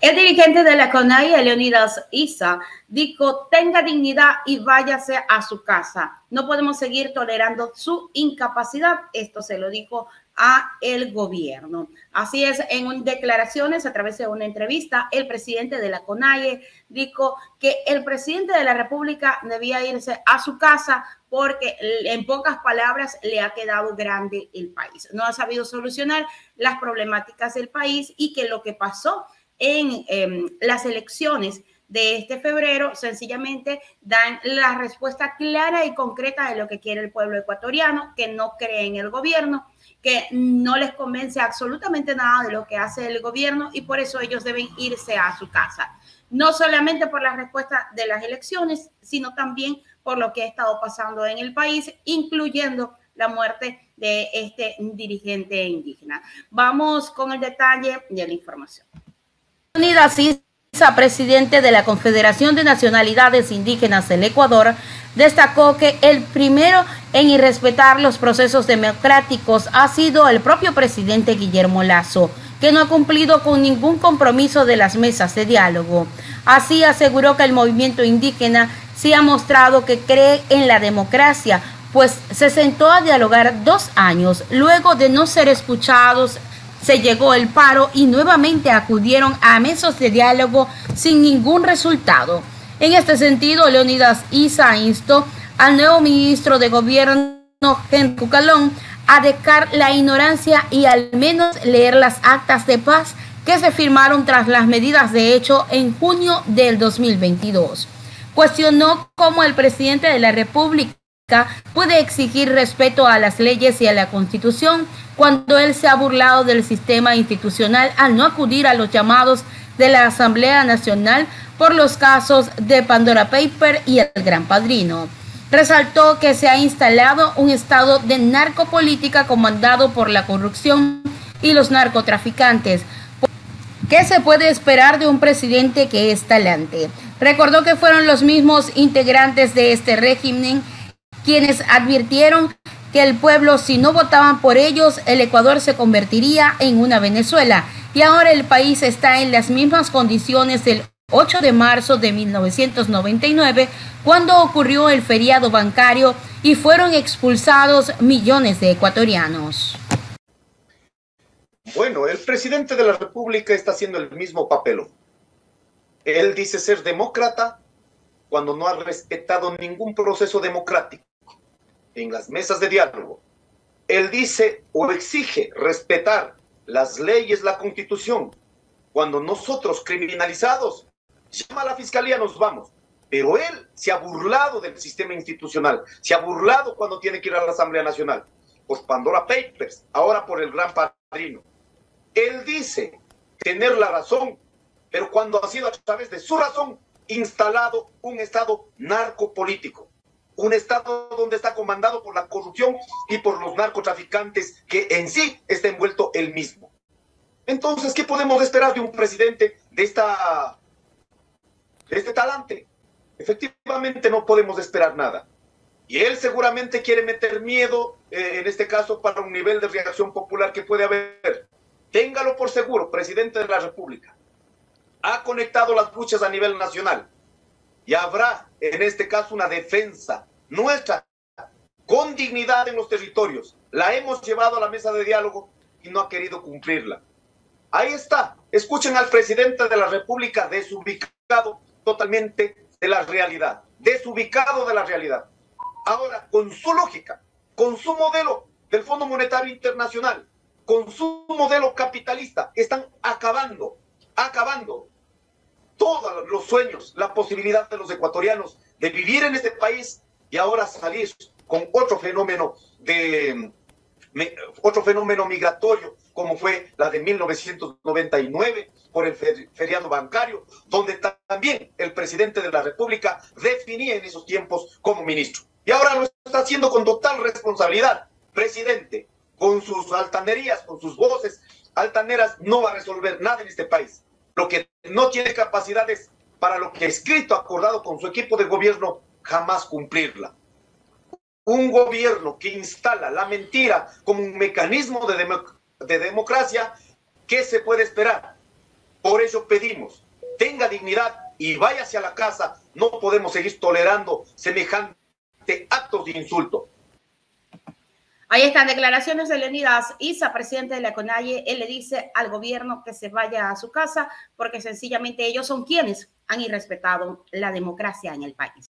El dirigente de la CONAI, Leonidas Isa, dijo, tenga dignidad y váyase a su casa. No podemos seguir tolerando su incapacidad. Esto se lo dijo a el gobierno. Así es, en declaraciones a través de una entrevista, el presidente de la CONAIE dijo que el presidente de la República debía irse a su casa porque en pocas palabras le ha quedado grande el país. No ha sabido solucionar las problemáticas del país y que lo que pasó en em, las elecciones de este febrero sencillamente dan la respuesta clara y concreta de lo que quiere el pueblo ecuatoriano, que no cree en el gobierno, que no les convence absolutamente nada de lo que hace el gobierno y por eso ellos deben irse a su casa. No solamente por la respuesta de las elecciones, sino también por lo que ha estado pasando en el país, incluyendo la muerte de este dirigente indígena. Vamos con el detalle de la información. Unidas presidente de la Confederación de Nacionalidades Indígenas del Ecuador, destacó que el primero en irrespetar los procesos democráticos ha sido el propio presidente Guillermo Lazo, que no ha cumplido con ningún compromiso de las mesas de diálogo. Así aseguró que el movimiento indígena sí ha mostrado que cree en la democracia, pues se sentó a dialogar dos años luego de no ser escuchados se llegó el paro y nuevamente acudieron a mesos de diálogo sin ningún resultado. En este sentido, Leonidas Isa instó al nuevo ministro de Gobierno, Henry Cucalón, a dejar la ignorancia y al menos leer las actas de paz que se firmaron tras las medidas de hecho en junio del 2022. Cuestionó cómo el presidente de la República puede exigir respeto a las leyes y a la Constitución cuando él se ha burlado del sistema institucional al no acudir a los llamados de la Asamblea Nacional por los casos de Pandora Paper y el Gran Padrino. Resaltó que se ha instalado un estado de narcopolítica comandado por la corrupción y los narcotraficantes. ¿Qué se puede esperar de un presidente que es talante? Recordó que fueron los mismos integrantes de este régimen quienes advirtieron que el pueblo, si no votaban por ellos, el Ecuador se convertiría en una Venezuela. Y ahora el país está en las mismas condiciones del 8 de marzo de 1999, cuando ocurrió el feriado bancario y fueron expulsados millones de ecuatorianos. Bueno, el presidente de la República está haciendo el mismo papel. Él dice ser demócrata cuando no ha respetado ningún proceso democrático en las mesas de diálogo, él dice o exige respetar las leyes, la constitución, cuando nosotros criminalizados, llama a la fiscalía, nos vamos. Pero él se ha burlado del sistema institucional, se ha burlado cuando tiene que ir a la Asamblea Nacional, por Pandora Papers, ahora por el Gran Padrino. Él dice tener la razón, pero cuando ha sido a través de su razón instalado un Estado narcopolítico un Estado donde está comandado por la corrupción y por los narcotraficantes que en sí está envuelto él mismo. Entonces, ¿qué podemos esperar de un presidente de, esta, de este talante? Efectivamente, no podemos esperar nada. Y él seguramente quiere meter miedo, eh, en este caso, para un nivel de reacción popular que puede haber. Téngalo por seguro, presidente de la República. Ha conectado las luchas a nivel nacional y habrá en este caso una defensa nuestra con dignidad en los territorios. La hemos llevado a la mesa de diálogo y no ha querido cumplirla. Ahí está. Escuchen al presidente de la República desubicado totalmente de la realidad, desubicado de la realidad. Ahora, con su lógica, con su modelo del Fondo Monetario Internacional, con su modelo capitalista, están acabando, acabando sueños, la posibilidad de los ecuatorianos de vivir en este país y ahora salir con otro fenómeno de otro fenómeno migratorio como fue la de 1999 por el feriado bancario, donde también el presidente de la República definía en esos tiempos como ministro. Y ahora lo está haciendo con total responsabilidad. Presidente, con sus altanerías, con sus voces altaneras, no va a resolver nada en este país lo que no tiene capacidades para lo que escrito, acordado con su equipo de gobierno, jamás cumplirla. Un gobierno que instala la mentira como un mecanismo de, de democracia, ¿qué se puede esperar? Por eso pedimos, tenga dignidad y váyase a la casa. No podemos seguir tolerando semejante actos de insulto. Ahí están declaraciones de Leonidas Isa, presidente de la CONAIE. Él le dice al gobierno que se vaya a su casa porque sencillamente ellos son quienes han irrespetado la democracia en el país.